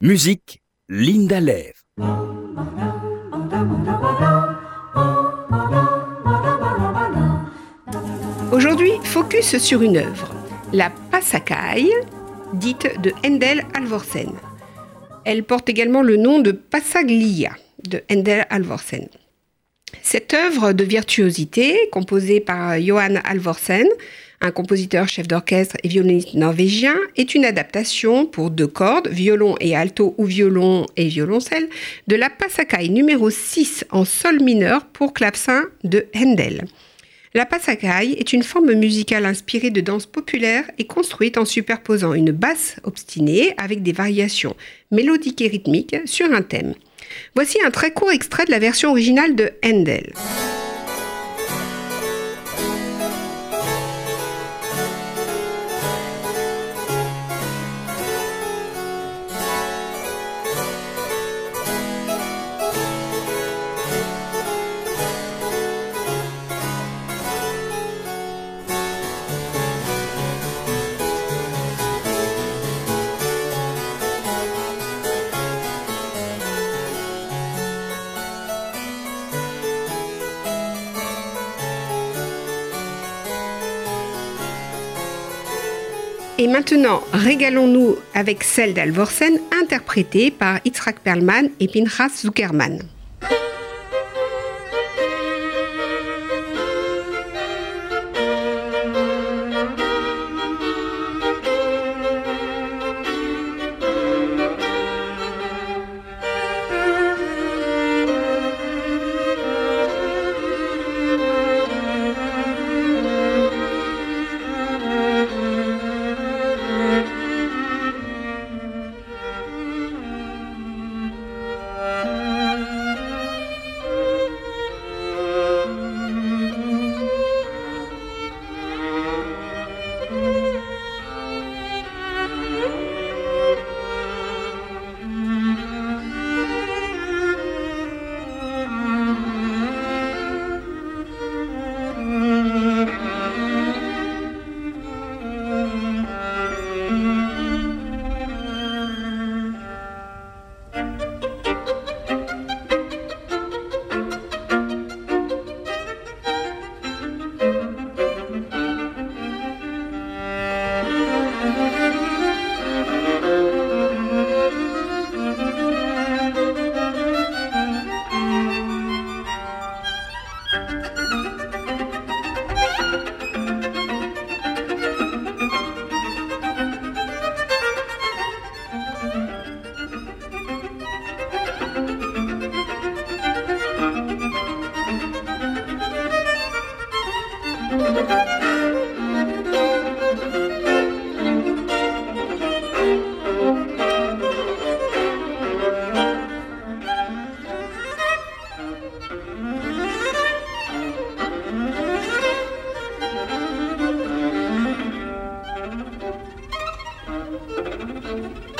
Musique, Linda Lev. Aujourd'hui, focus sur une œuvre, la Passacaille, dite de Handel Alvorsen. Elle porte également le nom de Passaglia de Handel Alvorsen. Cette œuvre de virtuosité, composée par Johan Alvorsen, un compositeur, chef d'orchestre et violoniste norvégien, est une adaptation pour deux cordes, violon et alto ou violon et violoncelle, de la Passacaille numéro 6 en sol mineur pour clavecin de Handel. La passacaille est une forme musicale inspirée de danse populaire et construite en superposant une basse obstinée avec des variations mélodiques et rythmiques sur un thème. Voici un très court extrait de la version originale de Handel. Et maintenant, régalons-nous avec celle d'Alvorsen, interprétée par Itzrak Perlman et Pinchas Zuckerman. Thank you.